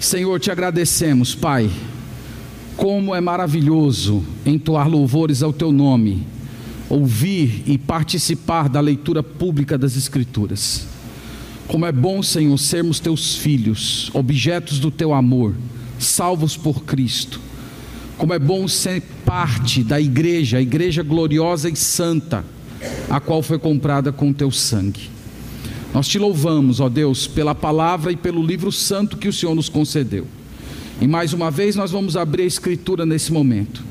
Senhor, te agradecemos, Pai. Como é maravilhoso entoar louvores ao teu nome, ouvir e participar da leitura pública das Escrituras. Como é bom, Senhor, sermos teus filhos, objetos do teu amor, salvos por Cristo. Como é bom ser parte da igreja, a igreja gloriosa e santa, a qual foi comprada com teu sangue. Nós te louvamos, ó Deus, pela palavra e pelo livro santo que o Senhor nos concedeu. E mais uma vez nós vamos abrir a escritura nesse momento.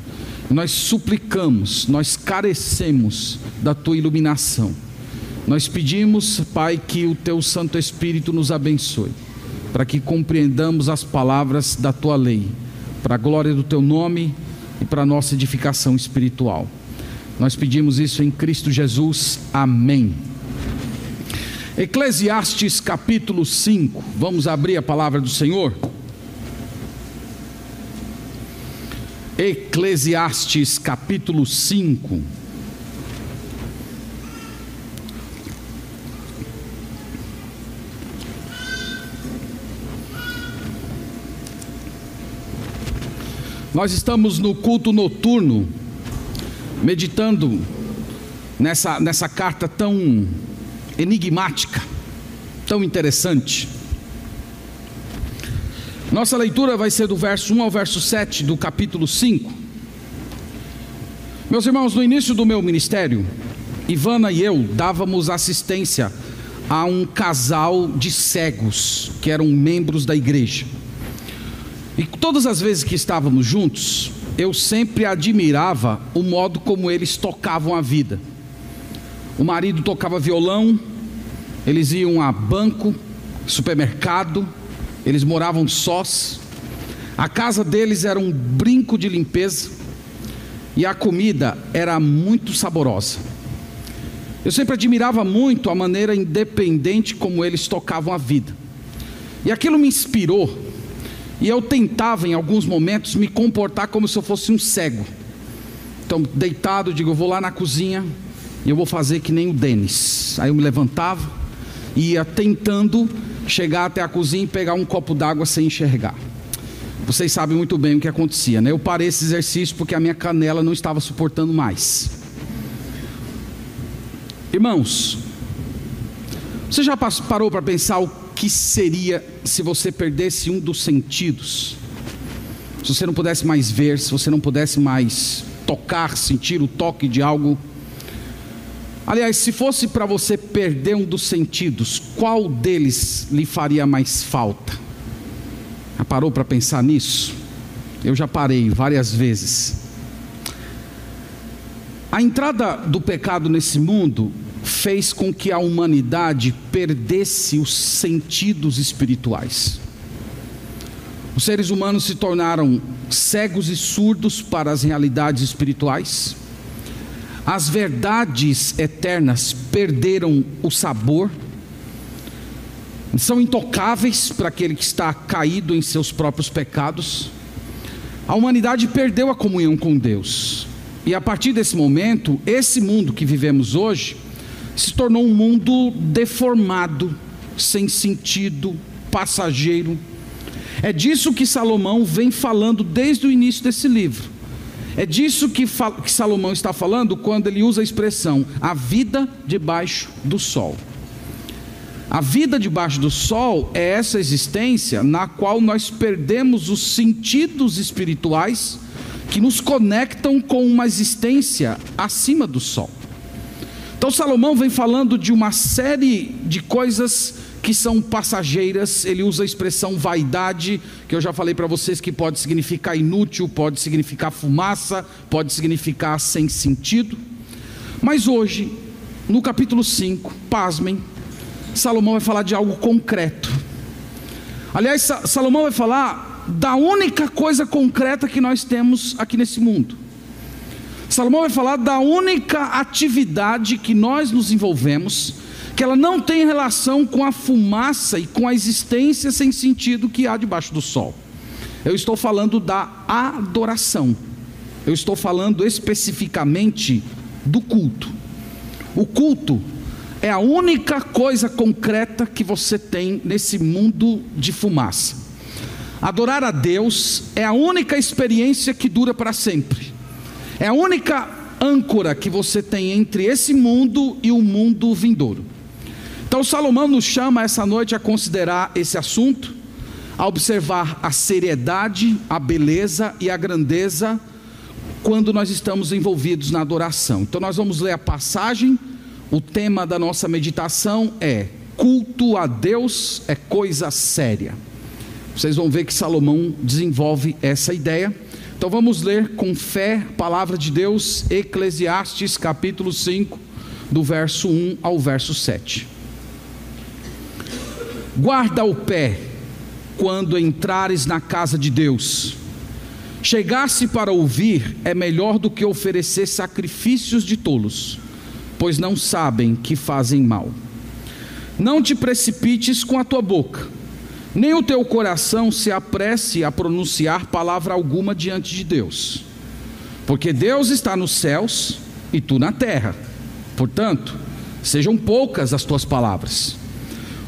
Nós suplicamos, nós carecemos da tua iluminação. Nós pedimos, Pai, que o teu Santo Espírito nos abençoe, para que compreendamos as palavras da tua lei, para a glória do teu nome e para a nossa edificação espiritual. Nós pedimos isso em Cristo Jesus. Amém. Eclesiastes capítulo 5. Vamos abrir a palavra do Senhor? Eclesiastes capítulo 5. Nós estamos no culto noturno, meditando nessa, nessa carta tão enigmática, tão interessante. Nossa leitura vai ser do verso 1 ao verso 7 do capítulo 5. Meus irmãos, no início do meu ministério, Ivana e eu dávamos assistência a um casal de cegos que eram membros da igreja. E todas as vezes que estávamos juntos, eu sempre admirava o modo como eles tocavam a vida. O marido tocava violão, eles iam a banco, supermercado, eles moravam sós. A casa deles era um brinco de limpeza e a comida era muito saborosa. Eu sempre admirava muito a maneira independente como eles tocavam a vida. E aquilo me inspirou. E eu tentava em alguns momentos me comportar como se eu fosse um cego. Então, deitado, digo, eu vou lá na cozinha, e eu vou fazer que nem o Denis. Aí eu me levantava, ia tentando chegar até a cozinha e pegar um copo d'água sem enxergar. Vocês sabem muito bem o que acontecia, né? Eu parei esse exercício porque a minha canela não estava suportando mais. Irmãos, você já parou para pensar o que seria se você perdesse um dos sentidos? Se você não pudesse mais ver, se você não pudesse mais tocar, sentir o toque de algo Aliás, se fosse para você perder um dos sentidos, qual deles lhe faria mais falta? Já parou para pensar nisso? Eu já parei várias vezes. A entrada do pecado nesse mundo fez com que a humanidade perdesse os sentidos espirituais. Os seres humanos se tornaram cegos e surdos para as realidades espirituais as verdades eternas perderam o sabor, são intocáveis para aquele que está caído em seus próprios pecados. A humanidade perdeu a comunhão com Deus, e a partir desse momento, esse mundo que vivemos hoje se tornou um mundo deformado, sem sentido, passageiro. É disso que Salomão vem falando desde o início desse livro. É disso que, que Salomão está falando quando ele usa a expressão a vida debaixo do sol. A vida debaixo do sol é essa existência na qual nós perdemos os sentidos espirituais que nos conectam com uma existência acima do sol. Então Salomão vem falando de uma série de coisas que são passageiras, ele usa a expressão vaidade, que eu já falei para vocês que pode significar inútil, pode significar fumaça, pode significar sem sentido. Mas hoje, no capítulo 5, pasmem, Salomão vai falar de algo concreto. Aliás, Salomão vai falar da única coisa concreta que nós temos aqui nesse mundo. Salomão vai falar da única atividade que nós nos envolvemos que ela não tem relação com a fumaça e com a existência sem sentido que há debaixo do sol. Eu estou falando da adoração. Eu estou falando especificamente do culto. O culto é a única coisa concreta que você tem nesse mundo de fumaça. Adorar a Deus é a única experiência que dura para sempre. É a única âncora que você tem entre esse mundo e o mundo vindouro. Então Salomão nos chama essa noite a considerar esse assunto, a observar a seriedade, a beleza e a grandeza quando nós estamos envolvidos na adoração. Então nós vamos ler a passagem. O tema da nossa meditação é culto a Deus é coisa séria. Vocês vão ver que Salomão desenvolve essa ideia. Então vamos ler com fé a palavra de Deus, Eclesiastes capítulo 5, do verso 1 ao verso 7. Guarda o pé quando entrares na casa de Deus. Chegar-se para ouvir é melhor do que oferecer sacrifícios de tolos, pois não sabem que fazem mal. Não te precipites com a tua boca nem o teu coração se apresse a pronunciar palavra alguma diante de Deus, porque Deus está nos céus e tu na terra. Portanto, sejam poucas as tuas palavras,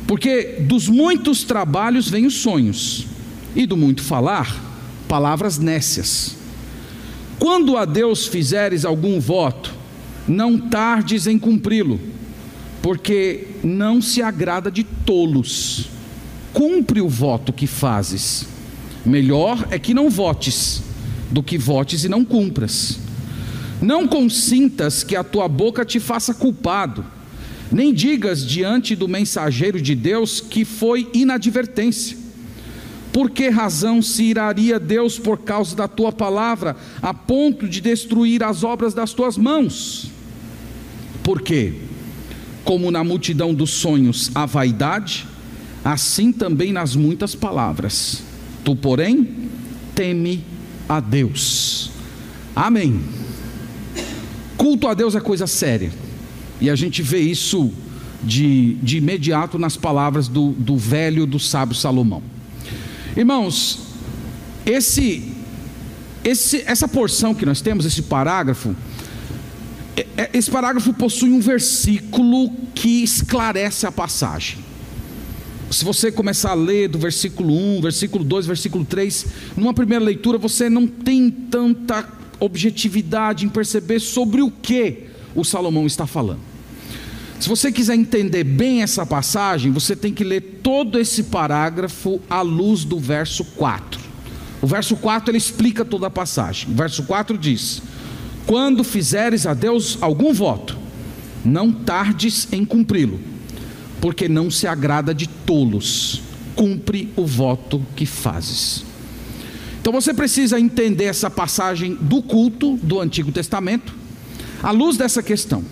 porque dos muitos trabalhos vêm os sonhos, e do muito falar, palavras nécias. Quando a Deus fizeres algum voto, não tardes em cumpri-lo, porque não se agrada de tolos cumpre o voto que fazes. Melhor é que não votes, do que votes e não cumpras. Não consintas que a tua boca te faça culpado, nem digas diante do mensageiro de Deus que foi inadvertência. Por que razão se iraria Deus por causa da tua palavra, a ponto de destruir as obras das tuas mãos? Porque, como na multidão dos sonhos a vaidade, assim também nas muitas palavras. Tu, porém, teme a Deus. Amém. Culto a Deus é coisa séria, e a gente vê isso de, de imediato nas palavras do, do velho, do sábio Salomão. Irmãos, esse, esse, essa porção que nós temos, esse parágrafo, é, é, esse parágrafo possui um versículo que esclarece a passagem. Se você começar a ler do versículo 1, versículo 2, versículo 3, numa primeira leitura você não tem tanta objetividade em perceber sobre o que o Salomão está falando. Se você quiser entender bem essa passagem, você tem que ler todo esse parágrafo à luz do verso 4. O verso 4 ele explica toda a passagem. O verso 4 diz: Quando fizeres a Deus algum voto, não tardes em cumpri-lo porque não se agrada de tolos. Cumpre o voto que fazes. Então você precisa entender essa passagem do culto do Antigo Testamento, à luz dessa questão.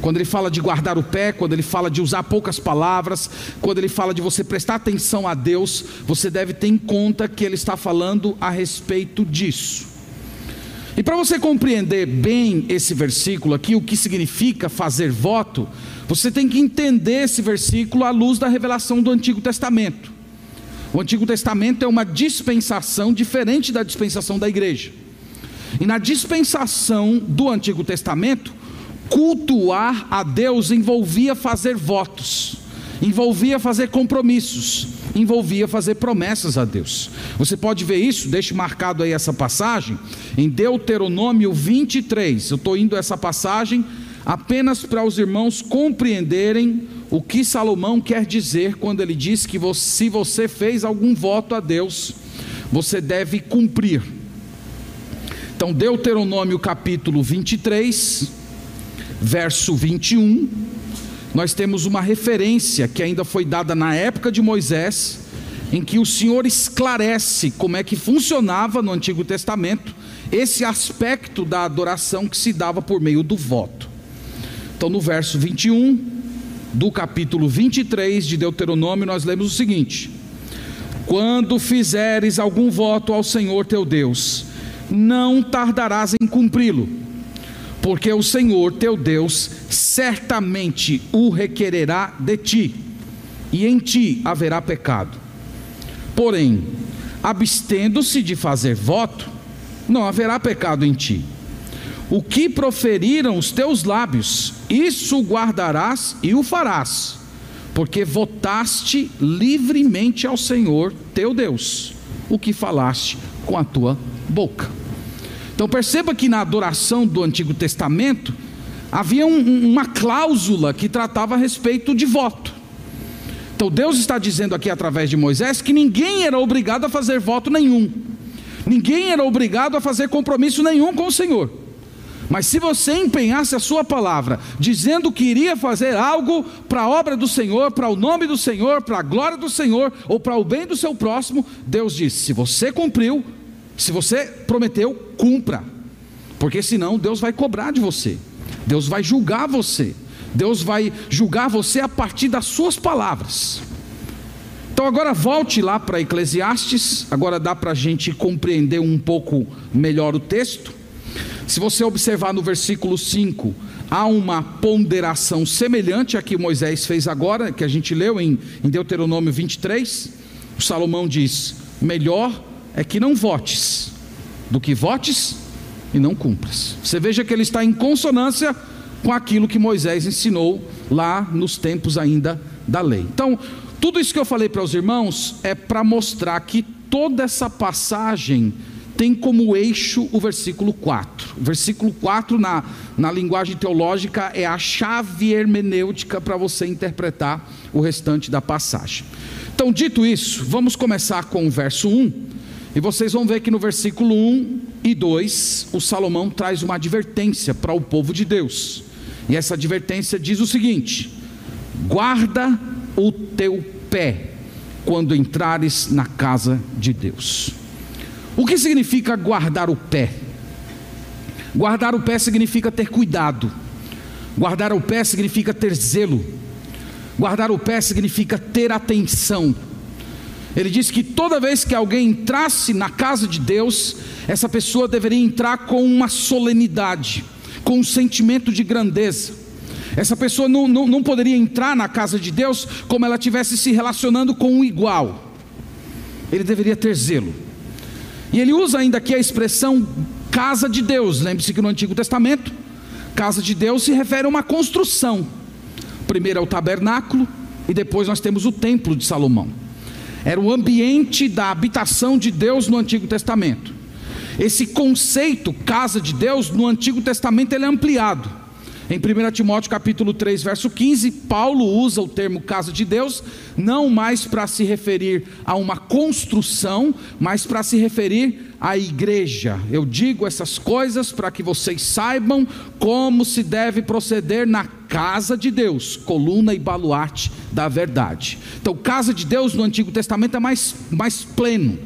Quando ele fala de guardar o pé, quando ele fala de usar poucas palavras, quando ele fala de você prestar atenção a Deus, você deve ter em conta que ele está falando a respeito disso. E para você compreender bem esse versículo aqui, o que significa fazer voto, você tem que entender esse versículo à luz da revelação do Antigo Testamento. O Antigo Testamento é uma dispensação diferente da dispensação da igreja. E na dispensação do Antigo Testamento, cultuar a Deus envolvia fazer votos, envolvia fazer compromissos, envolvia fazer promessas a Deus. Você pode ver isso, deixe marcado aí essa passagem, em Deuteronômio 23. Eu estou indo essa passagem apenas para os irmãos compreenderem o que Salomão quer dizer quando ele diz que você, se você fez algum voto a Deus, você deve cumprir. Então, Deuteronômio capítulo 23, verso 21, nós temos uma referência que ainda foi dada na época de Moisés, em que o Senhor esclarece como é que funcionava no Antigo Testamento esse aspecto da adoração que se dava por meio do voto. Então, no verso 21 do capítulo 23 de Deuteronômio, nós lemos o seguinte: Quando fizeres algum voto ao Senhor teu Deus, não tardarás em cumpri-lo, porque o Senhor teu Deus certamente o requererá de ti, e em ti haverá pecado. Porém, abstendo-se de fazer voto, não haverá pecado em ti o que proferiram os teus lábios, isso guardarás e o farás, porque votaste livremente ao Senhor teu Deus. o que falaste com a tua boca. Então perceba que na adoração do Antigo Testamento havia um, uma cláusula que tratava a respeito de voto. Então Deus está dizendo aqui através de Moisés que ninguém era obrigado a fazer voto nenhum, ninguém era obrigado a fazer compromisso nenhum com o Senhor. Mas se você empenhasse a sua palavra, dizendo que iria fazer algo para a obra do Senhor, para o nome do Senhor, para a glória do Senhor, ou para o bem do seu próximo, Deus disse: se você cumpriu, se você prometeu, cumpra, porque senão Deus vai cobrar de você, Deus vai julgar você, Deus vai julgar você a partir das suas palavras. Então agora volte lá para Eclesiastes, agora dá para a gente compreender um pouco melhor o texto. Se você observar no versículo 5, há uma ponderação semelhante a que Moisés fez agora, que a gente leu em, em Deuteronômio 23. O Salomão diz: Melhor é que não votes, do que votes e não cumpras. Você veja que ele está em consonância com aquilo que Moisés ensinou lá nos tempos ainda da lei. Então, tudo isso que eu falei para os irmãos é para mostrar que toda essa passagem tem como eixo o versículo 4. O versículo 4, na, na linguagem teológica, é a chave hermenêutica para você interpretar o restante da passagem. Então, dito isso, vamos começar com o verso 1. E vocês vão ver que no versículo 1 e 2, o Salomão traz uma advertência para o povo de Deus. E essa advertência diz o seguinte: guarda o teu pé quando entrares na casa de Deus. O que significa guardar o pé? Guardar o pé significa ter cuidado. Guardar o pé significa ter zelo. Guardar o pé significa ter atenção. Ele diz que toda vez que alguém entrasse na casa de Deus, essa pessoa deveria entrar com uma solenidade, com um sentimento de grandeza. Essa pessoa não, não, não poderia entrar na casa de Deus como ela estivesse se relacionando com um igual. Ele deveria ter zelo. E ele usa ainda aqui a expressão casa de Deus. Lembre-se que no Antigo Testamento, casa de Deus se refere a uma construção. Primeiro é o tabernáculo e depois nós temos o templo de Salomão. Era o ambiente da habitação de Deus no Antigo Testamento. Esse conceito, casa de Deus, no Antigo Testamento ele é ampliado. Em 1 Timóteo capítulo 3, verso 15, Paulo usa o termo casa de Deus não mais para se referir a uma construção, mas para se referir à igreja. Eu digo essas coisas para que vocês saibam como se deve proceder na casa de Deus, coluna e baluarte da verdade. Então, casa de Deus no Antigo Testamento é mais, mais pleno.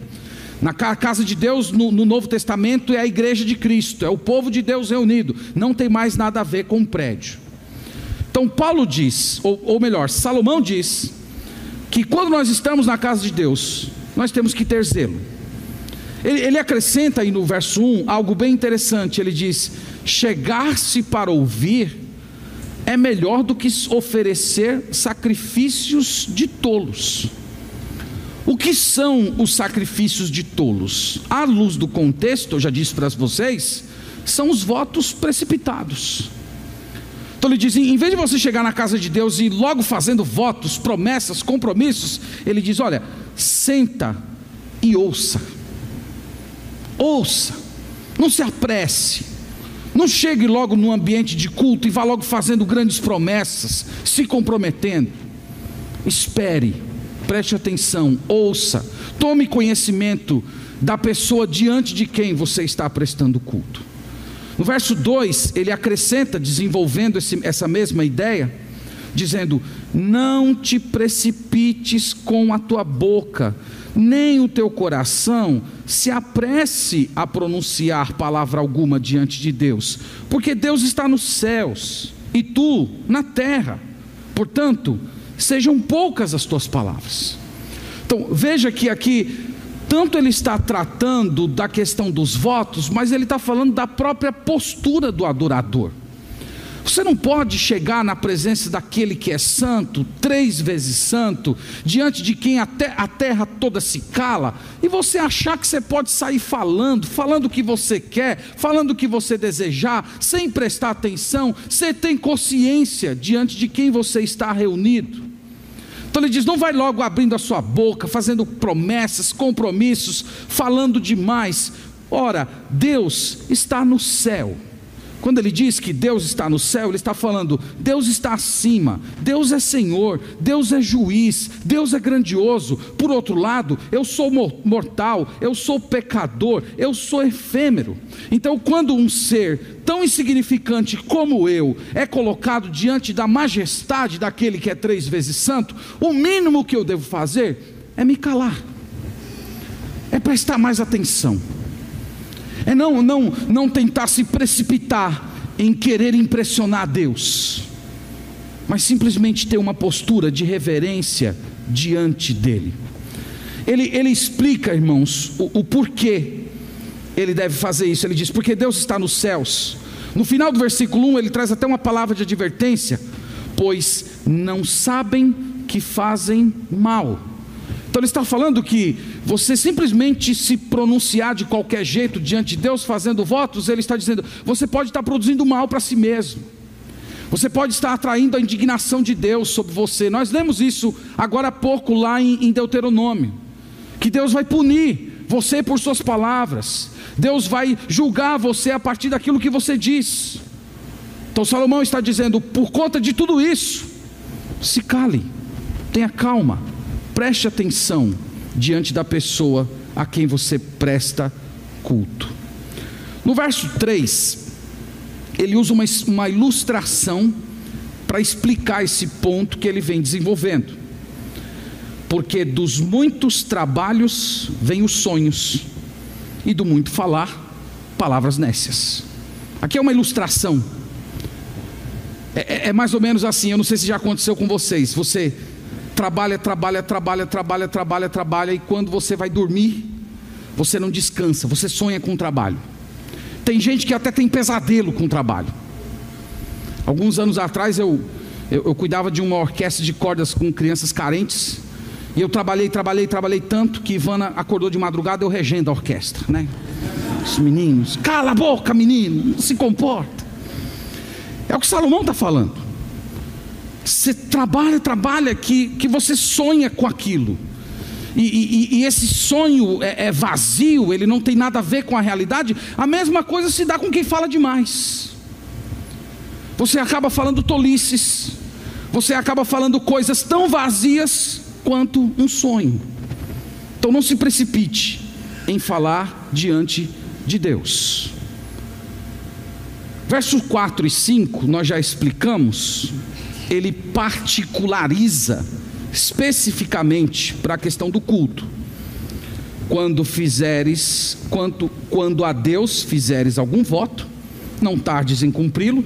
Na casa de Deus, no, no, Novo Testamento, é a igreja de Cristo, é o povo de Deus reunido, não tem mais nada a ver com o prédio. Então, Paulo diz, ou, ou melhor, Salomão diz, que quando nós estamos na casa de Deus, nós temos que ter zelo. Ele, ele acrescenta aí no verso 1 algo bem interessante: ele diz, chegar-se para ouvir é melhor do que oferecer sacrifícios de tolos. O que são os sacrifícios de tolos? À luz do contexto, eu já disse para vocês, são os votos precipitados. Então ele diz: em vez de você chegar na casa de Deus e logo fazendo votos, promessas, compromissos, ele diz: olha, senta e ouça. Ouça, não se apresse, não chegue logo no ambiente de culto e vá logo fazendo grandes promessas, se comprometendo. Espere preste atenção, ouça, tome conhecimento da pessoa diante de quem você está prestando culto. No verso 2, ele acrescenta, desenvolvendo esse, essa mesma ideia, dizendo: Não te precipites com a tua boca, nem o teu coração se apresse a pronunciar palavra alguma diante de Deus, porque Deus está nos céus e tu na terra. Portanto, sejam poucas as tuas palavras. Então, veja que aqui, tanto ele está tratando da questão dos votos, mas ele está falando da própria postura do adorador. Você não pode chegar na presença daquele que é santo, três vezes santo, diante de quem até a terra toda se cala, e você achar que você pode sair falando, falando o que você quer, falando o que você desejar, sem prestar atenção, você tem consciência diante de quem você está reunido. Então ele diz: não vai logo abrindo a sua boca, fazendo promessas, compromissos, falando demais. Ora, Deus está no céu. Quando ele diz que Deus está no céu, ele está falando: Deus está acima, Deus é Senhor, Deus é juiz, Deus é grandioso. Por outro lado, eu sou mortal, eu sou pecador, eu sou efêmero. Então, quando um ser tão insignificante como eu é colocado diante da majestade daquele que é três vezes santo, o mínimo que eu devo fazer é me calar, é prestar mais atenção é não, não, não tentar se precipitar em querer impressionar Deus, mas simplesmente ter uma postura de reverência diante dele. Ele, ele explica, irmãos, o, o porquê ele deve fazer isso. Ele diz: porque Deus está nos céus. No final do versículo 1, ele traz até uma palavra de advertência: pois não sabem que fazem mal. Então ele está falando que você simplesmente se pronunciar de qualquer jeito diante de Deus, fazendo votos, ele está dizendo, você pode estar produzindo mal para si mesmo. Você pode estar atraindo a indignação de Deus sobre você. Nós lemos isso agora há pouco lá em, Deuteronômio. Que Deus vai punir você por suas palavras. Deus vai julgar você a partir daquilo que você diz. Então Salomão está dizendo: por conta de tudo isso, se cale, tenha calma preste atenção diante da pessoa a quem você presta culto. No verso 3, ele usa uma, uma ilustração para explicar esse ponto que ele vem desenvolvendo. Porque dos muitos trabalhos vêm os sonhos, e do muito falar, palavras nécias. Aqui é uma ilustração. É, é, é mais ou menos assim, eu não sei se já aconteceu com vocês. Você trabalha, trabalha, trabalha, trabalha, trabalha, trabalha, e quando você vai dormir, você não descansa, você sonha com o trabalho. Tem gente que até tem pesadelo com o trabalho. Alguns anos atrás eu, eu, eu cuidava de uma orquestra de cordas com crianças carentes. E eu trabalhei, trabalhei, trabalhei tanto que Ivana acordou de madrugada eu regendo a orquestra, né? Os meninos, cala a boca, menino, se comporta. É o que Salomão está falando. Você trabalha, trabalha, que, que você sonha com aquilo. E, e, e esse sonho é, é vazio, ele não tem nada a ver com a realidade. A mesma coisa se dá com quem fala demais. Você acaba falando tolices, você acaba falando coisas tão vazias quanto um sonho. Então não se precipite em falar diante de Deus. Versos 4 e 5 nós já explicamos ele particulariza especificamente para a questão do culto. Quando fizeres, quando, quando a Deus fizeres algum voto, não tardes em cumpri-lo,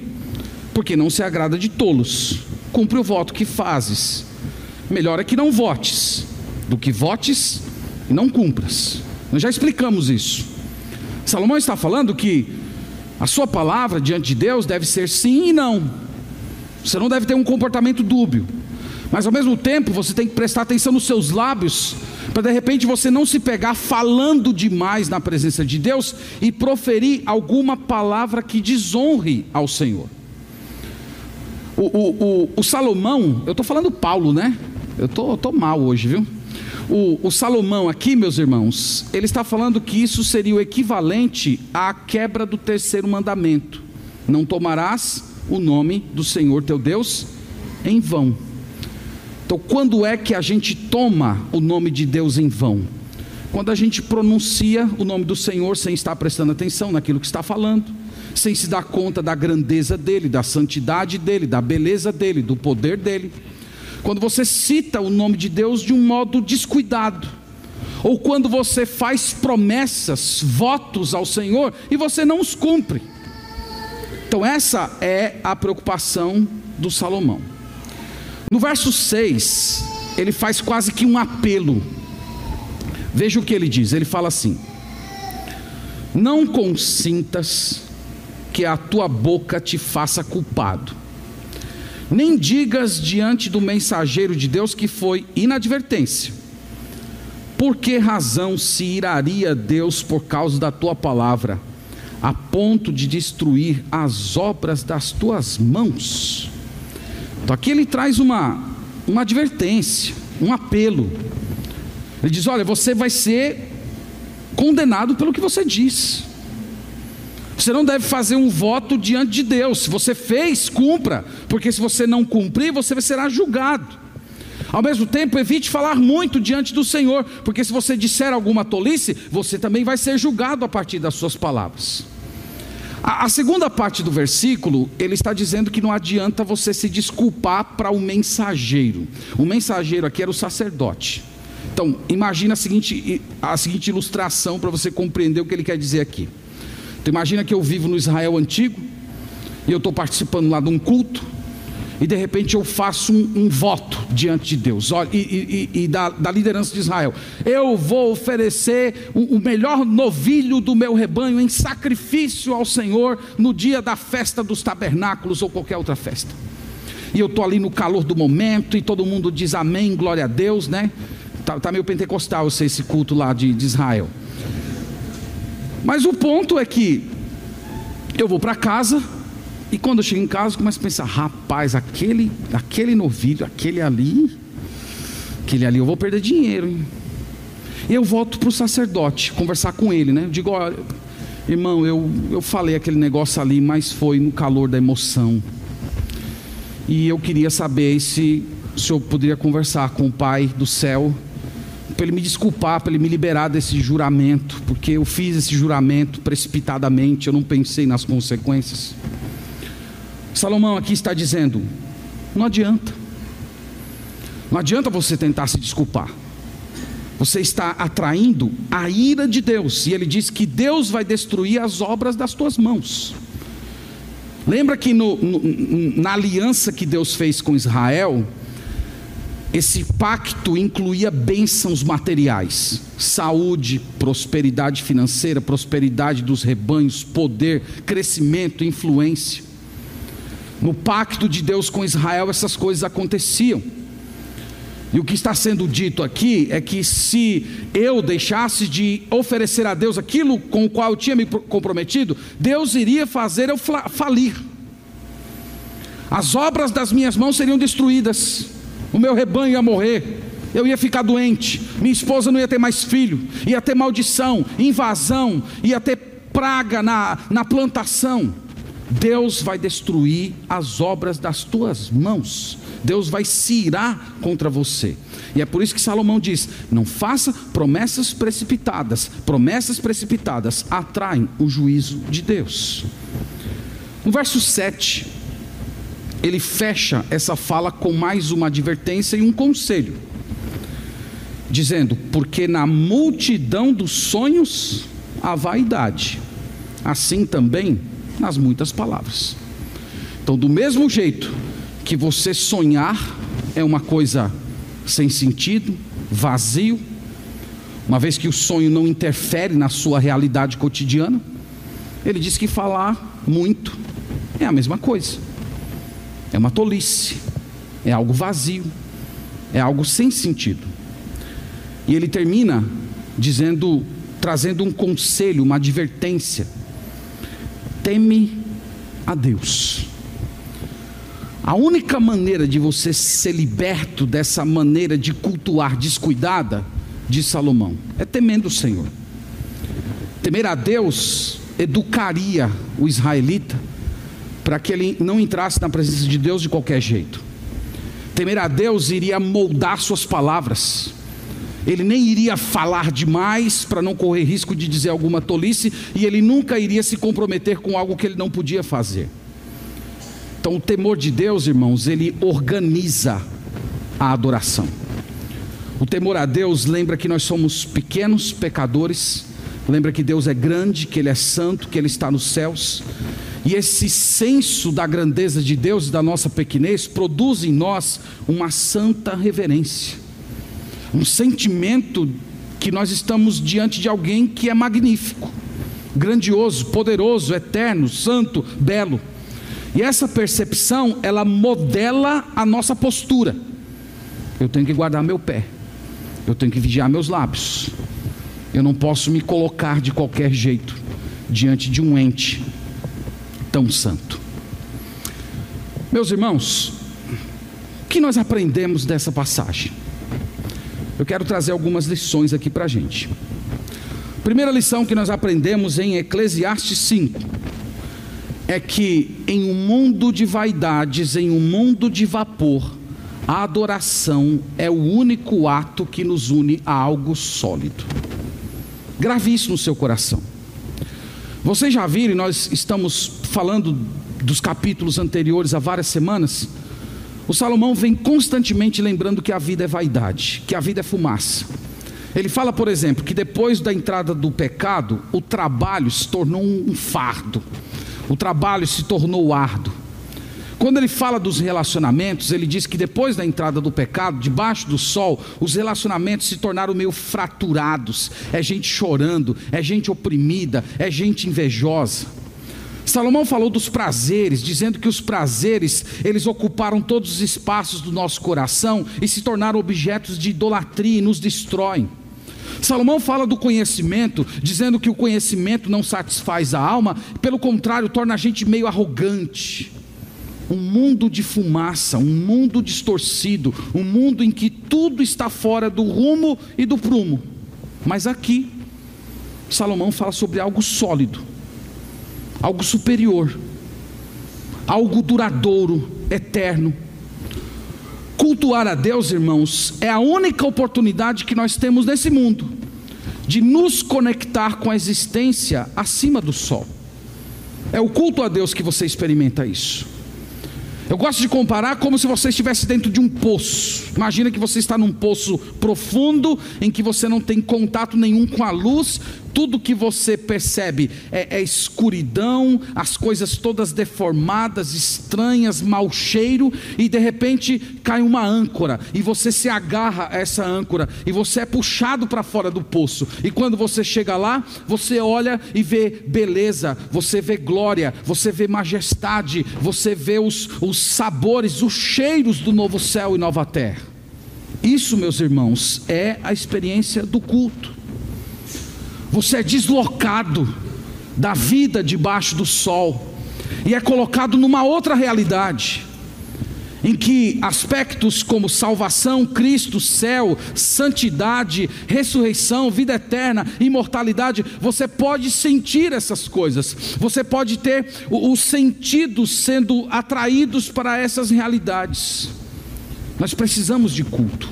porque não se agrada de tolos. Cumpre o voto que fazes. Melhor é que não votes, do que votes e não cumpras. Nós já explicamos isso. Salomão está falando que a sua palavra diante de Deus deve ser sim e não. Você não deve ter um comportamento dúbio. Mas ao mesmo tempo, você tem que prestar atenção nos seus lábios, para de repente você não se pegar falando demais na presença de Deus e proferir alguma palavra que desonre ao Senhor. O, o, o, o Salomão, eu estou falando Paulo, né? Eu tô, tô mal hoje, viu? O, o, Salomão aqui, meus irmãos, ele está falando que isso seria o equivalente à quebra do terceiro mandamento: não tomarás o nome do Senhor teu Deus em vão. Então, quando é que a gente toma o nome de Deus em vão? Quando a gente pronuncia o nome do Senhor sem estar prestando atenção naquilo que está falando, sem se dar conta da grandeza dele, da santidade dele, da beleza dele, do poder dele. Quando você cita o nome de Deus de um modo descuidado, ou quando você faz promessas, votos ao Senhor e você não os cumpre. Então, essa é a preocupação do Salomão. No verso 6, ele faz quase que um apelo. Veja o que ele diz: ele fala assim: Não consintas que a tua boca te faça culpado, nem digas diante do mensageiro de Deus que foi inadvertência. Por que razão se iraria Deus por causa da tua palavra? A ponto de destruir as obras das tuas mãos. Então aqui ele traz uma, uma advertência, um apelo. Ele diz: Olha, você vai ser condenado pelo que você diz. Você não deve fazer um voto diante de Deus. Se você fez, cumpra, porque se você não cumprir, você será julgado. Ao mesmo tempo, evite falar muito diante do Senhor, porque se você disser alguma tolice, você também vai ser julgado a partir das suas palavras. A, a segunda parte do versículo, ele está dizendo que não adianta você se desculpar para o mensageiro. O mensageiro aqui era o sacerdote. Então, imagina a seguinte, a seguinte ilustração para você compreender o que ele quer dizer aqui. Então, imagina que eu vivo no Israel antigo e eu estou participando lá de um culto e de repente eu faço um, um voto diante de Deus e, e, e da, da, liderança de Israel: eu vou oferecer o, o melhor novilho do meu rebanho em sacrifício ao Senhor no dia da festa dos tabernáculos ou qualquer outra festa. E eu estou ali no calor do momento e todo mundo diz amém, glória a Deus, né? Tá, tá meio pentecostal esse culto lá de, de Israel. Mas o ponto é que eu vou para casa, e quando eu chego em casa, eu começo a pensar: rapaz, aquele, aquele novilho, aquele ali, aquele ali, eu vou perder dinheiro. Hein? E eu volto para o sacerdote, conversar com ele, né? Eu digo: irmão, eu, eu falei aquele negócio ali, mas foi no calor da emoção. E eu queria saber se o senhor poderia conversar com o Pai do céu, para ele me desculpar, para ele me liberar desse juramento, porque eu fiz esse juramento precipitadamente, eu não pensei nas consequências. Salomão aqui está dizendo: não adianta, não adianta você tentar se desculpar, você está atraindo a ira de Deus, e ele diz que Deus vai destruir as obras das tuas mãos. Lembra que no, no, na aliança que Deus fez com Israel, esse pacto incluía bênçãos materiais, saúde, prosperidade financeira, prosperidade dos rebanhos, poder, crescimento, influência. No pacto de Deus com Israel, essas coisas aconteciam. E o que está sendo dito aqui é que se eu deixasse de oferecer a Deus aquilo com o qual eu tinha me comprometido, Deus iria fazer eu falir. As obras das minhas mãos seriam destruídas, o meu rebanho ia morrer, eu ia ficar doente, minha esposa não ia ter mais filho, ia ter maldição, invasão, ia ter praga na, na plantação. Deus vai destruir as obras das tuas mãos. Deus vai se irar contra você. E é por isso que Salomão diz: não faça promessas precipitadas. Promessas precipitadas atraem o juízo de Deus. No verso 7, ele fecha essa fala com mais uma advertência e um conselho, dizendo: porque na multidão dos sonhos há vaidade, assim também nas muitas palavras. Então, do mesmo jeito que você sonhar é uma coisa sem sentido, vazio, uma vez que o sonho não interfere na sua realidade cotidiana, ele diz que falar muito é a mesma coisa, é uma tolice, é algo vazio, é algo sem sentido. E ele termina dizendo, trazendo um conselho, uma advertência teme a Deus. A única maneira de você ser liberto dessa maneira de cultuar descuidada, de Salomão, é temendo o Senhor. Temer a Deus educaria o israelita para que ele não entrasse na presença de Deus de qualquer jeito. Temer a Deus iria moldar suas palavras ele nem iria falar demais para não correr risco de dizer alguma tolice, e ele nunca iria se comprometer com algo que ele não podia fazer. Então, o temor de Deus, irmãos, ele organiza a adoração. O temor a Deus lembra que nós somos pequenos pecadores, lembra que Deus é grande, que Ele é santo, que Ele está nos céus. E esse senso da grandeza de Deus e da nossa pequenez produz em nós uma santa reverência um sentimento que nós estamos diante de alguém que é magnífico, grandioso, poderoso, eterno, santo, belo. E essa percepção, ela modela a nossa postura. Eu tenho que guardar meu pé. Eu tenho que vigiar meus lábios. Eu não posso me colocar de qualquer jeito diante de um ente tão santo. Meus irmãos, que nós aprendemos dessa passagem? Eu quero trazer algumas lições aqui para a gente. Primeira lição que nós aprendemos em Eclesiastes 5 é que em um mundo de vaidades, em um mundo de vapor, a adoração é o único ato que nos une a algo sólido. Grave isso no seu coração. Vocês já viram, nós estamos falando dos capítulos anteriores há várias semanas. O Salomão vem constantemente lembrando que a vida é vaidade, que a vida é fumaça. Ele fala, por exemplo, que depois da entrada do pecado, o trabalho se tornou um fardo, o trabalho se tornou árduo. Quando ele fala dos relacionamentos, ele diz que depois da entrada do pecado, debaixo do sol, os relacionamentos se tornaram meio fraturados. É gente chorando, é gente oprimida, é gente invejosa. Salomão falou dos prazeres, dizendo que os prazeres, eles ocuparam todos os espaços do nosso coração e se tornaram objetos de idolatria e nos destroem. Salomão fala do conhecimento, dizendo que o conhecimento não satisfaz a alma, pelo contrário, torna a gente meio arrogante. Um mundo de fumaça, um mundo distorcido, um mundo em que tudo está fora do rumo e do prumo. Mas aqui, Salomão fala sobre algo sólido, algo superior, algo duradouro, eterno. Cultuar a Deus, irmãos, é a única oportunidade que nós temos nesse mundo de nos conectar com a existência acima do sol. É o culto a Deus que você experimenta isso. Eu gosto de comparar como se você estivesse dentro de um poço. Imagina que você está num poço profundo em que você não tem contato nenhum com a luz, tudo que você percebe é, é, escuridão, as coisas todas deformadas, estranhas, mau cheiro, e de repente cai uma âncora, e você se agarra a essa âncora, e você é puxado para fora do poço, e quando você chega lá, você olha e vê beleza, você vê glória, você vê majestade, você vê os, os sabores, os cheiros do novo céu e nova terra. Isso, meus irmãos, é a experiência do culto. Você é deslocado da vida debaixo do sol e é colocado numa outra realidade, em que aspectos como salvação, Cristo, céu, santidade, ressurreição, vida eterna, imortalidade, você pode sentir essas coisas, você pode ter os sentidos sendo atraídos para essas realidades. Nós precisamos de culto,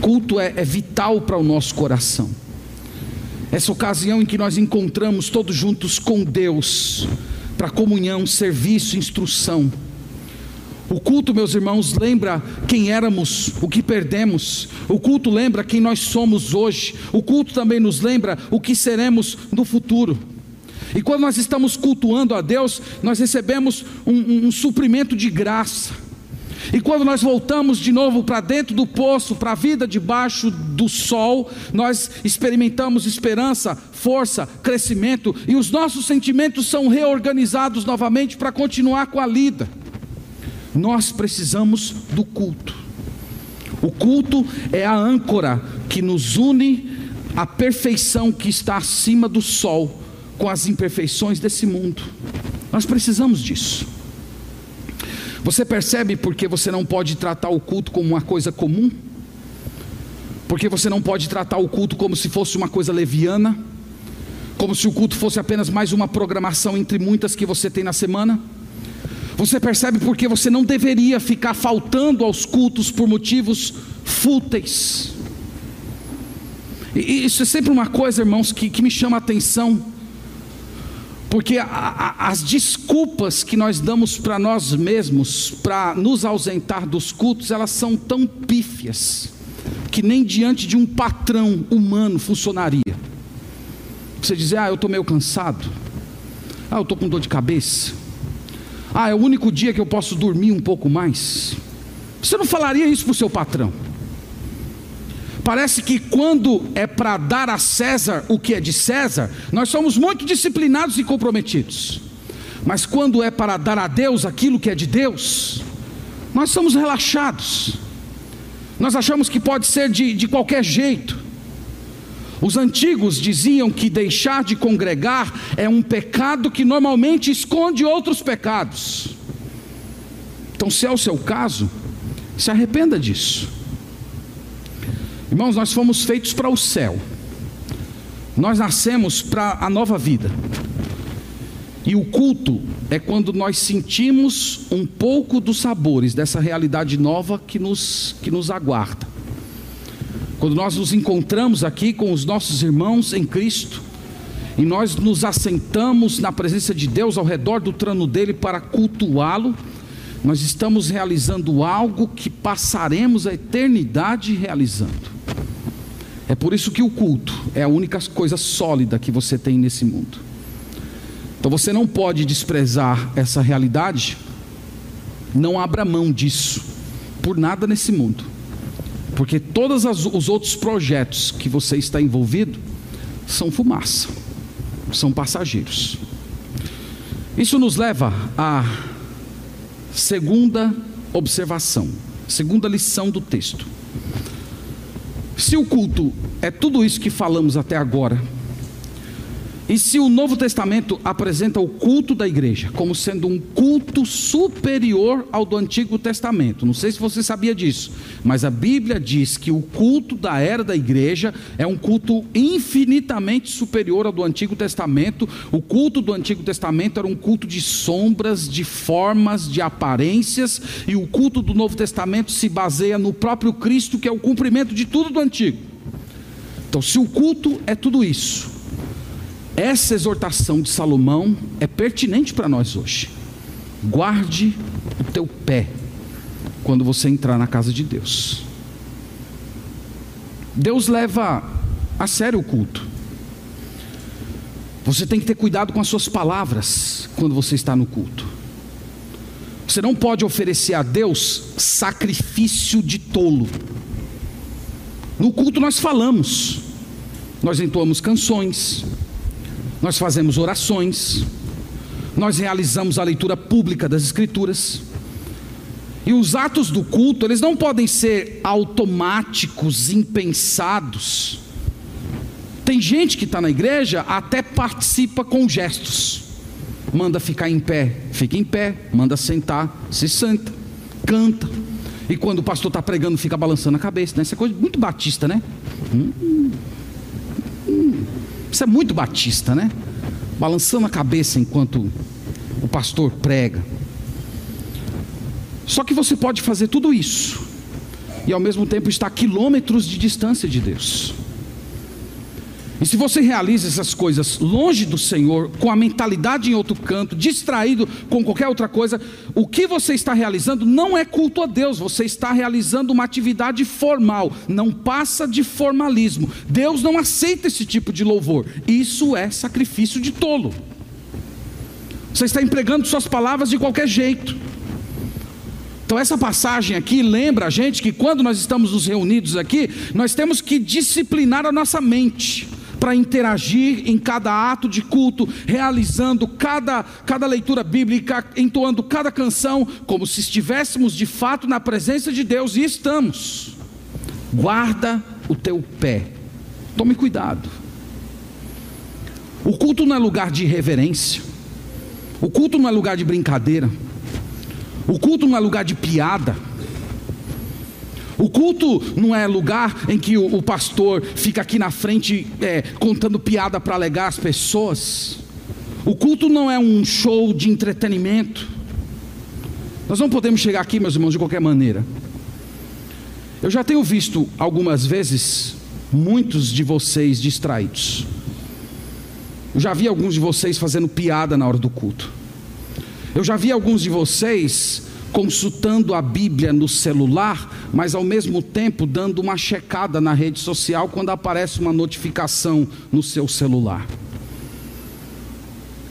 culto é, é vital para o nosso coração essa ocasião em que nós encontramos todos juntos com Deus, para comunhão, serviço, instrução. O culto, meus irmãos, lembra quem éramos, o que perdemos. O culto lembra quem nós somos hoje. O culto também nos lembra o que seremos no futuro. E quando nós estamos cultuando a Deus, nós recebemos um, um, um suprimento de graça. E quando nós voltamos de novo para dentro do poço, para a vida debaixo do sol, nós experimentamos esperança, força, crescimento e os nossos sentimentos são reorganizados novamente para continuar com a lida. Nós precisamos do culto. O culto é a âncora que nos une à perfeição que está acima do sol com as imperfeições desse mundo. Nós precisamos disso. Você percebe porque você não pode tratar o culto como uma coisa comum? Porque você não pode tratar o culto como se fosse uma coisa leviana? Como se o culto fosse apenas mais uma programação entre muitas que você tem na semana? Você percebe porque você não deveria ficar faltando aos cultos por motivos fúteis? E isso é sempre uma coisa, irmãos, que, que me chama a atenção porque a, a, as desculpas que nós damos para nós mesmos para nos ausentar dos cultos, elas são tão pífias que nem diante de um patrão humano funcionaria. Você dizer, ah, eu estou meio cansado, ah, eu estou com dor de cabeça, ah, é o único dia que eu posso dormir um pouco mais. Você não falaria isso para o seu patrão? Parece que quando é para dar a César o que é de César, nós somos muito disciplinados e comprometidos. Mas quando é para dar a Deus aquilo que é de Deus, nós somos relaxados. Nós achamos que pode ser de, de qualquer jeito. Os antigos diziam que deixar de congregar é um pecado que normalmente esconde outros pecados. Então, se é o seu caso, Se arrependa disso. Irmãos, nós fomos feitos para o céu. Nós nascemos para a nova vida. E o culto é quando nós sentimos um pouco dos sabores dessa realidade nova que nos, que nos aguarda. Quando nós nos encontramos aqui com os nossos irmãos em Cristo, e nós nos assentamos na presença de Deus ao redor do trono dele para cultuá-lo, nós estamos realizando algo que passaremos a eternidade realizando. É por isso que o culto é a única coisa sólida que você tem nesse mundo. Então você não pode desprezar essa realidade, não abra mão disso, por nada nesse mundo, porque todos os outros projetos que você está envolvido são fumaça, são passageiros. Isso nos leva à segunda observação, segunda lição do texto. Se o culto é tudo isso que falamos até agora, e se o Novo Testamento apresenta o culto da igreja como sendo um culto superior ao do Antigo Testamento, não sei se você sabia disso, mas a Bíblia diz que o culto da era da igreja é um culto infinitamente superior ao do Antigo Testamento. O culto do Antigo Testamento era um culto de sombras, de formas, de aparências, e o culto do Novo Testamento se baseia no próprio Cristo, que é o cumprimento de tudo do Antigo. Então, se o culto é tudo isso, essa exortação de Salomão é pertinente para nós hoje. Guarde o teu pé quando você entrar na casa de Deus. Deus leva a sério o culto. Você tem que ter cuidado com as suas palavras quando você está no culto. Você não pode oferecer a Deus sacrifício de tolo. No culto nós falamos, nós entoamos canções, nós fazemos orações, nós realizamos a leitura pública das Escrituras. E os atos do culto, eles não podem ser automáticos, impensados. Tem gente que está na igreja, até participa com gestos. Manda ficar em pé, fica em pé. Manda sentar, se senta. Canta. E quando o pastor está pregando, fica balançando a cabeça. Né? Essa é coisa muito batista, né? Hum. Isso é muito batista, né? Balançando a cabeça enquanto o pastor prega. Só que você pode fazer tudo isso e ao mesmo tempo estar a quilômetros de distância de Deus. E se você realiza essas coisas longe do Senhor, com a mentalidade em outro canto, distraído com qualquer outra coisa, o que você está realizando não é culto a Deus, você está realizando uma atividade formal, não passa de formalismo. Deus não aceita esse tipo de louvor, isso é sacrifício de tolo. Você está empregando suas palavras de qualquer jeito. Então, essa passagem aqui lembra a gente que quando nós estamos nos reunidos aqui, nós temos que disciplinar a nossa mente para interagir em cada ato de culto, realizando cada, cada leitura bíblica, entoando cada canção, como se estivéssemos de fato na presença de Deus, e estamos. Guarda o teu pé, tome cuidado. O culto não é lugar de irreverência, o culto não é lugar de brincadeira, o culto não é lugar de piada. O culto não é lugar em que o, o pastor fica aqui na frente é, contando piada para alegar as pessoas. O culto não é um show de entretenimento. Nós não podemos chegar aqui, meus irmãos, de qualquer maneira. Eu já tenho visto algumas vezes muitos de vocês distraídos. Eu já vi alguns de vocês fazendo piada na hora do culto. Eu já vi alguns de vocês consultando a Bíblia no celular, mas ao mesmo tempo dando uma checada na rede social quando aparece uma notificação no seu celular.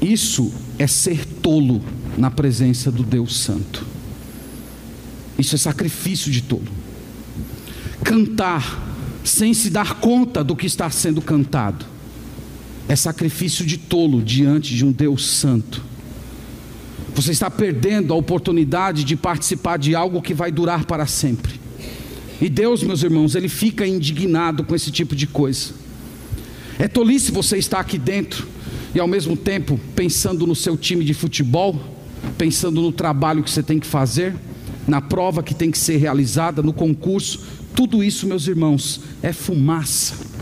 Isso é ser tolo na presença do Deus Santo. Isso é sacrifício de tolo. Cantar sem se dar conta do que está sendo cantado é sacrifício de tolo diante de um Deus Santo. Você está perdendo a oportunidade de participar de algo que vai durar para sempre. E Deus, meus irmãos, Ele fica indignado com esse tipo de coisa. É tolice você estar aqui dentro e ao mesmo tempo pensando no seu time de futebol, pensando no trabalho que você tem que fazer, na prova que tem que ser realizada, no concurso, tudo isso, meus irmãos, é fumaça.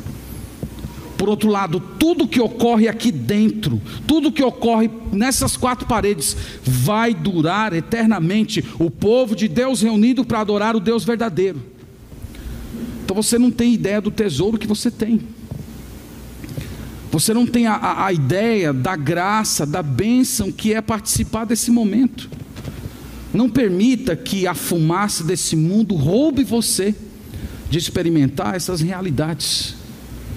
Por outro lado, tudo que ocorre aqui dentro, tudo que ocorre nessas quatro paredes, vai durar eternamente. O povo de Deus reunido para adorar o Deus verdadeiro. Então você não tem ideia do tesouro que você tem. Você não tem a, a, ideia da graça, da bênção que é participar desse momento. Não permita que a fumaça desse mundo roube você de experimentar essas realidades.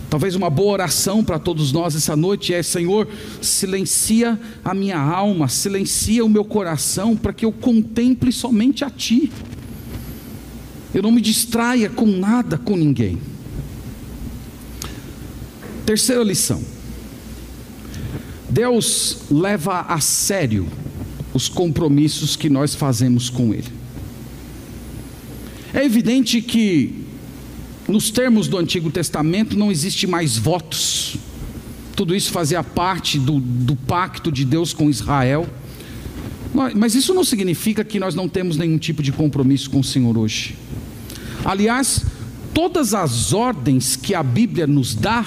Talvez uma boa oração para todos nós essa noite é: Senhor, silencia a minha alma, silencia o meu coração, para que eu contemple somente a Ti. Eu não me distraia com nada, com ninguém. Terceira lição: Deus leva a sério os compromissos que nós fazemos com Ele. É evidente que, nos termos do Antigo Testamento, não existe mais votos, tudo isso fazia parte do, do pacto de Deus com Israel, mas isso não significa que nós não temos nenhum tipo de compromisso com o Senhor hoje. Aliás, todas as ordens que a Bíblia nos dá,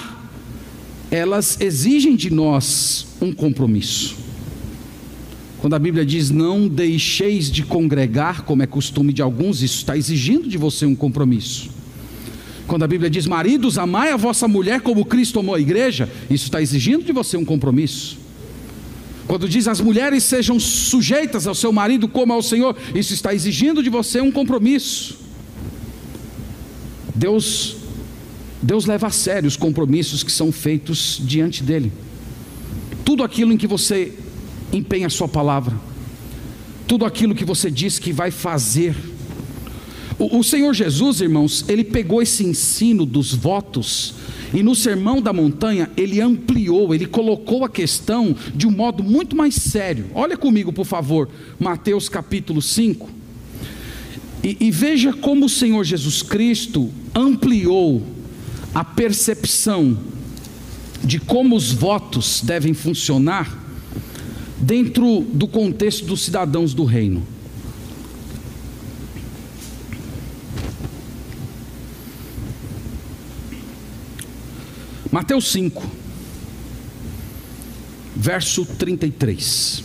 elas exigem de nós um compromisso. Quando a Bíblia diz não deixeis de congregar, como é costume de alguns, isso está exigindo de você um compromisso. Quando a Bíblia diz maridos, amai a vossa mulher como Cristo amou a igreja, isso está exigindo de você um compromisso. Quando diz as mulheres sejam sujeitas ao seu marido como ao Senhor, isso está exigindo de você um compromisso. Deus Deus leva a sério os compromissos que são feitos diante dele. Tudo aquilo em que você empenha a sua palavra, tudo aquilo que você diz que vai fazer. O, o Senhor Jesus, irmãos, ele pegou esse ensino dos votos e no Sermão da Montanha ele ampliou, ele colocou a questão de um modo muito mais sério. Olha comigo, por favor, Mateus capítulo 5. E, e veja como o Senhor Jesus Cristo ampliou a percepção de como os votos devem funcionar dentro do contexto dos cidadãos do reino. Mateus 5, verso 33.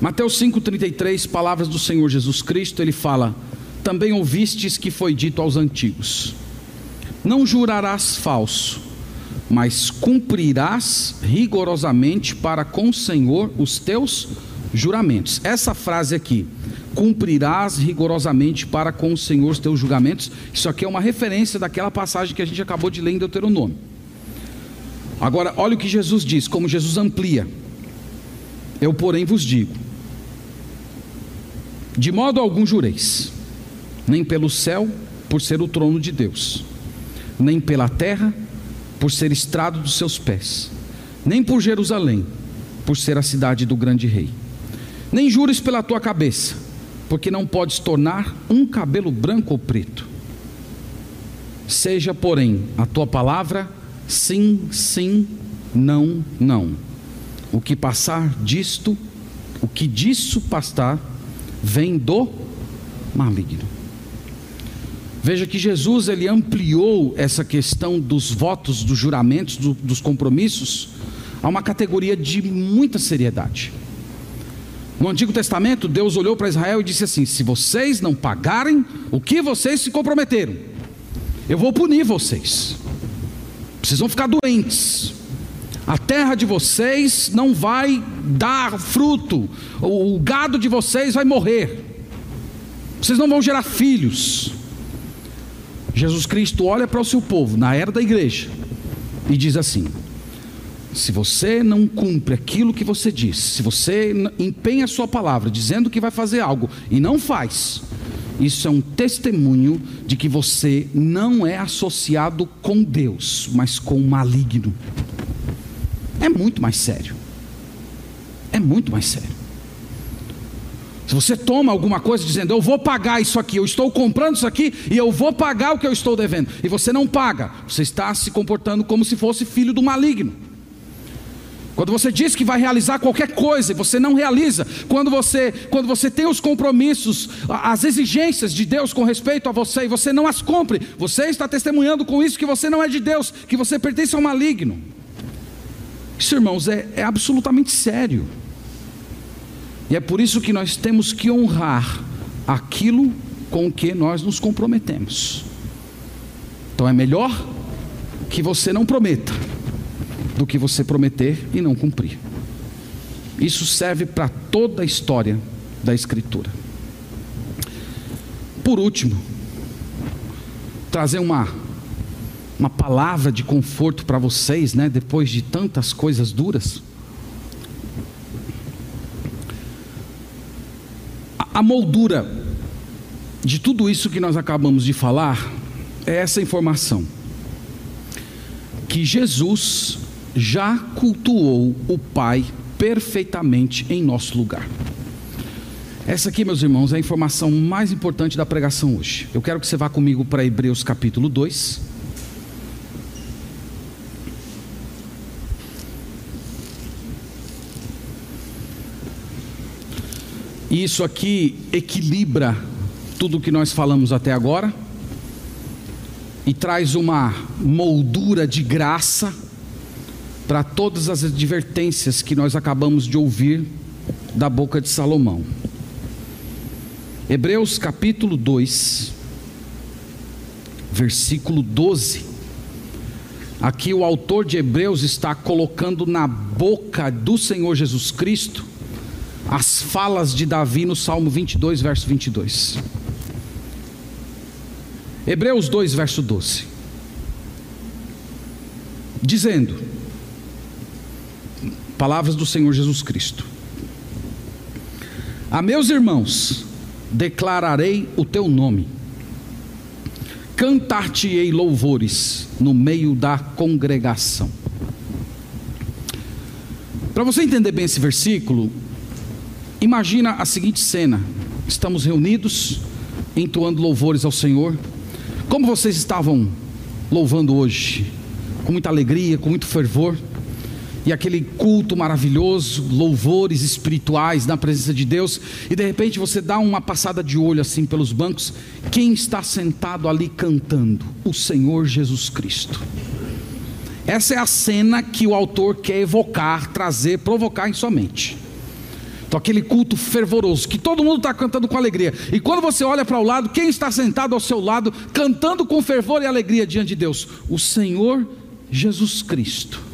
Mateus 5,33, palavras do Senhor Jesus Cristo, ele fala: Também ouvistes que foi dito aos antigos: Não jurarás falso, mas cumprirás rigorosamente para com o Senhor os teus juramentos. Essa frase aqui, cumprirás rigorosamente para com o Senhor os teus julgamentos. Isso aqui é uma referência daquela passagem que a gente acabou de ler em Deuteronômio. Agora, olha o que Jesus diz, como Jesus amplia. Eu, porém, vos digo: de modo algum jureis, nem pelo céu, por ser o trono de Deus, nem pela terra, por ser estrado dos seus pés, nem por Jerusalém, por ser a cidade do grande rei. Nem jures pela tua cabeça, porque não podes tornar um cabelo branco ou preto. Seja, porém, a tua palavra sim, sim, não, não. O que passar disto, o que disso passar, vem do maligno. Veja que Jesus ele ampliou essa questão dos votos, dos juramentos, do, dos compromissos a uma categoria de muita seriedade. No Antigo Testamento, Deus olhou para Israel e disse assim: Se vocês não pagarem o que vocês se comprometeram, eu vou punir vocês. Vocês vão ficar doentes. A terra de vocês não vai dar fruto, o gado de vocês vai morrer, vocês não vão gerar filhos. Jesus Cristo olha para o seu povo na era da igreja e diz assim: se você não cumpre aquilo que você diz, se você empenha a sua palavra dizendo que vai fazer algo e não faz, isso é um testemunho de que você não é associado com Deus, mas com o maligno. É muito mais sério. É muito mais sério. Se você toma alguma coisa dizendo, eu vou pagar isso aqui, eu estou comprando isso aqui e eu vou pagar o que eu estou devendo, e você não paga, você está se comportando como se fosse filho do maligno. Quando você diz que vai realizar qualquer coisa e você não realiza, quando você, quando você tem os compromissos, as exigências de Deus com respeito a você e você não as cumpre, você está testemunhando com isso que você não é de Deus, que você pertence ao maligno. Isso, irmãos, é, é absolutamente sério. E é por isso que nós temos que honrar aquilo com que nós nos comprometemos. Então é melhor que você não prometa do que você prometer e não cumprir. Isso serve para toda a história da Escritura. Por último, trazer uma, uma palavra de conforto para vocês, né, depois de tantas coisas duras. A, a moldura de tudo isso que nós acabamos de falar é essa informação: que Jesus já cultuou o Pai perfeitamente em nosso lugar. Essa aqui, meus irmãos, é a informação mais importante da pregação hoje. Eu quero que você vá comigo para Hebreus capítulo 2. E isso aqui equilibra tudo o que nós falamos até agora e traz uma moldura de graça para todas as advertências que nós acabamos de ouvir da boca de Salomão. Hebreus capítulo 2, versículo 12. Aqui o autor de Hebreus está colocando na boca do Senhor Jesus Cristo as falas de Davi no Salmo 22, verso 22. Hebreus 2, verso 12. Dizendo, palavras do Senhor Jesus Cristo: A meus irmãos declararei o teu nome, cantar-te-ei louvores no meio da congregação. Para você entender bem esse versículo, imagina a seguinte cena: estamos reunidos, entoando louvores ao Senhor como vocês estavam louvando hoje? Com muita alegria, com muito fervor. E aquele culto maravilhoso, louvores espirituais na presença de Deus, e de repente você dá uma passada de olho assim pelos bancos, quem está sentado ali cantando? O Senhor Jesus Cristo. Essa é a cena que o autor quer evocar, trazer, provocar em sua mente. Então, aquele culto fervoroso, que todo mundo está cantando com alegria. E quando você olha para o lado, quem está sentado ao seu lado, cantando com fervor e alegria diante de Deus? O Senhor Jesus Cristo.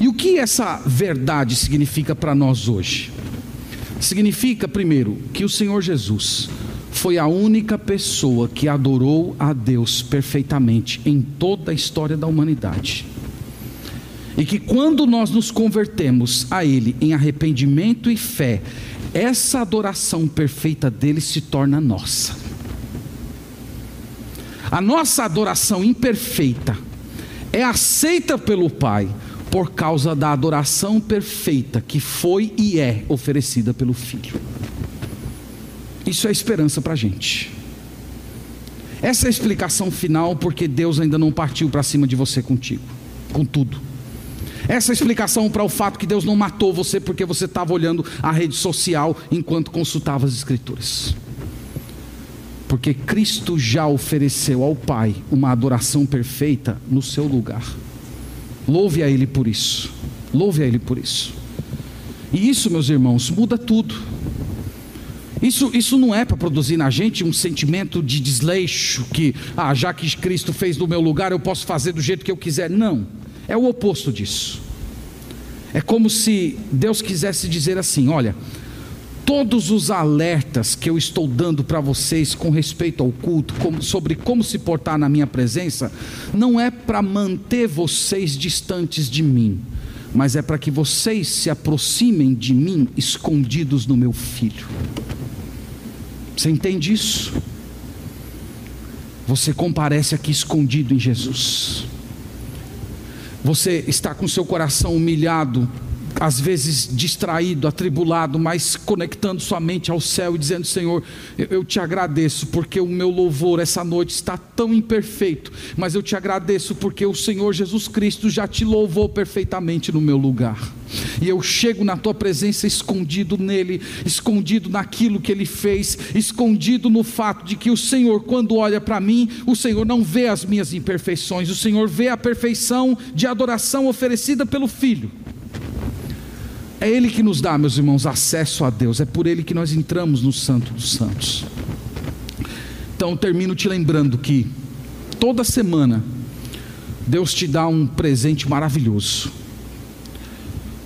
E o que essa verdade significa para nós hoje? Significa, primeiro, que o Senhor Jesus foi a única pessoa que adorou a Deus perfeitamente em toda a história da humanidade. E que quando nós nos convertemos a Ele em arrependimento e fé, essa adoração perfeita dele se torna nossa. A nossa adoração imperfeita é aceita pelo Pai por causa da adoração perfeita que foi e é oferecida pelo Filho. Isso é esperança para a gente. Essa é a explicação final porque Deus ainda não partiu para cima de você contigo, com tudo. Essa é a explicação para o fato que Deus não matou você porque você estava olhando a rede social enquanto consultava as Escrituras. Porque Cristo já ofereceu ao Pai uma adoração perfeita no seu lugar. Louve a Ele por isso. Louve a Ele por isso. E isso, meus irmãos, muda tudo. Isso, isso não é para produzir na gente um sentimento de desleixo, que, ah, já que Cristo fez no meu lugar, eu posso fazer do jeito que eu quiser. Não. É o oposto disso. É como se Deus quisesse dizer assim: olha, todos os alertas que eu estou dando para vocês com respeito ao culto, como, sobre como se portar na minha presença, não é para manter vocês distantes de mim, mas é para que vocês se aproximem de mim escondidos no meu filho. Você entende isso? Você comparece aqui escondido em Jesus você está com seu coração humilhado, às vezes distraído, atribulado, mas conectando sua mente ao céu e dizendo: Senhor, eu te agradeço porque o meu louvor essa noite está tão imperfeito, mas eu te agradeço porque o Senhor Jesus Cristo já te louvou perfeitamente no meu lugar. E eu chego na tua presença escondido nele, escondido naquilo que ele fez, escondido no fato de que o Senhor, quando olha para mim, o Senhor não vê as minhas imperfeições, o Senhor vê a perfeição de adoração oferecida pelo Filho. É Ele que nos dá, meus irmãos, acesso a Deus, é por Ele que nós entramos no Santo dos Santos. Então, termino te lembrando que toda semana Deus te dá um presente maravilhoso.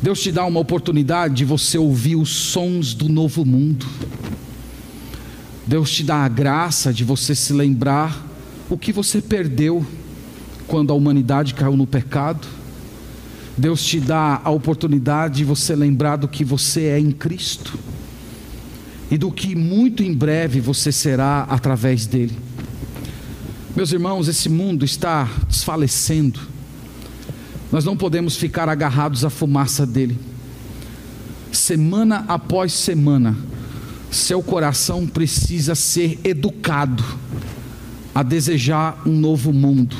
Deus te dá uma oportunidade de você ouvir os sons do novo mundo. Deus te dá a graça de você se lembrar o que você perdeu quando a humanidade caiu no pecado Deus te dá a oportunidade de você lembrar do que você é em Cristo e do que muito em breve você será através dele. Meus irmãos, esse mundo está desfalecendo, nós não podemos ficar agarrados à fumaça dele. Semana após semana, seu coração precisa ser educado a desejar um novo mundo,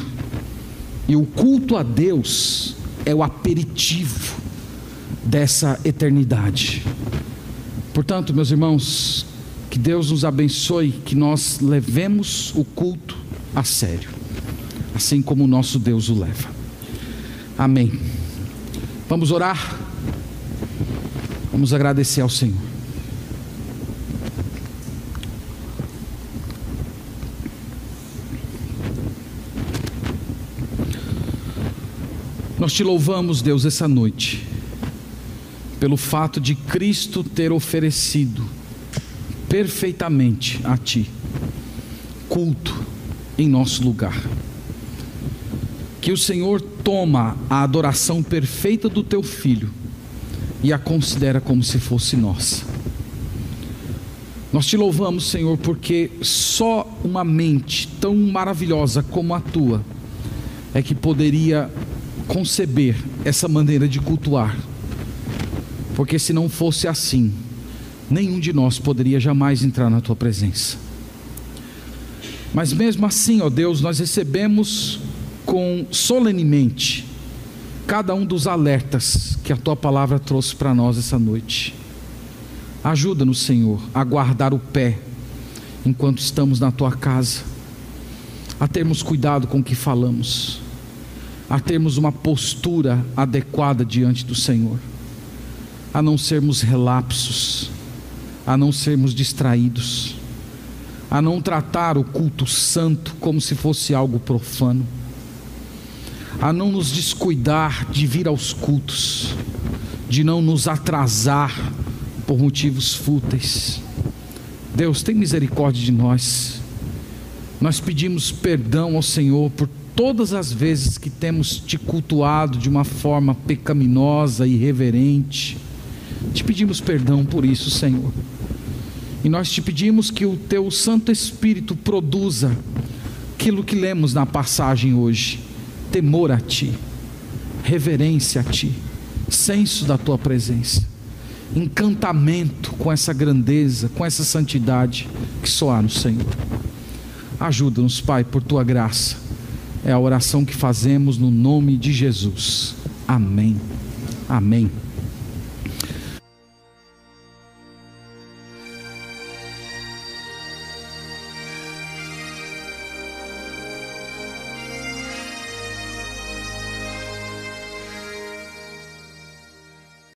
e o culto a Deus é o aperitivo dessa eternidade. Portanto, meus irmãos, que Deus nos abençoe, que nós levemos o culto a sério, assim como o nosso Deus o leva. Amém. Vamos orar. Vamos agradecer ao Senhor. Nós te louvamos, Deus, essa noite, pelo fato de Cristo ter oferecido perfeitamente a Ti culto em nosso lugar. Que o Senhor toma a adoração perfeita do Teu Filho e a considera como se fosse nossa. Nós te louvamos, Senhor, porque só uma mente tão maravilhosa como a tua é que poderia conceber essa maneira de cultuar, porque se não fosse assim, nenhum de nós poderia jamais entrar na tua presença. Mas mesmo assim, ó Deus, nós recebemos com solenemente cada um dos alertas que a tua palavra trouxe para nós essa noite. Ajuda-nos, Senhor, a guardar o pé enquanto estamos na tua casa, a termos cuidado com o que falamos a termos uma postura adequada diante do Senhor, a não sermos relapsos, a não sermos distraídos, a não tratar o culto santo como se fosse algo profano, a não nos descuidar de vir aos cultos, de não nos atrasar por motivos fúteis. Deus, tem misericórdia de nós. Nós pedimos perdão ao Senhor por todas as vezes que temos te cultuado de uma forma pecaminosa irreverente, te pedimos perdão por isso, Senhor. E nós te pedimos que o teu Santo Espírito produza aquilo que lemos na passagem hoje: temor a ti, reverência a ti, senso da tua presença, encantamento com essa grandeza, com essa santidade que só há no Senhor. Ajuda-nos, Pai, por tua graça é a oração que fazemos no nome de Jesus. Amém. Amém.